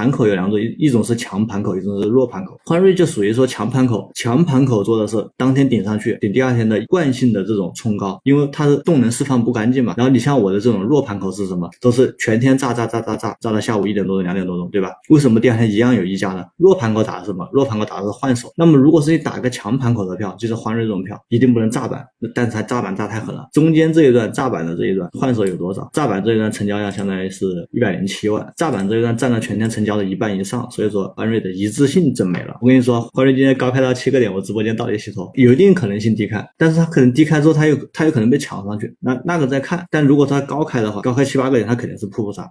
盘口有两种，一一种是强盘口，一种是弱盘口。欢瑞就属于说强盘口，强盘口做的是当天顶上去，顶第二天的惯性的这种冲高，因为它的动能释放不干净嘛。然后你像我的这种弱盘口是什么？都是全天炸炸炸炸炸，炸到下午一点多钟、两点多钟，对吧？为什么第二天一样有溢价呢？弱盘口打的是什么？弱盘口打的是换手。那么如果是你打个强盘口的票，就是欢瑞这种票，一定不能炸板，但是它炸板炸太狠了。中间这一段炸板的这一段换手有多少？炸板这一段成交量相当于是一百零七万，炸板这一段占了全天成交的一半以上，所以说安瑞的一致性真没了。我跟你说，安瑞今天高开到七个点，我直播间到底洗头，有一定可能性低开，但是它可能低开之后，它有它有可能被抢上去，那那个再看。但如果它高开的话，高开七八个点，它肯定是瀑布杀。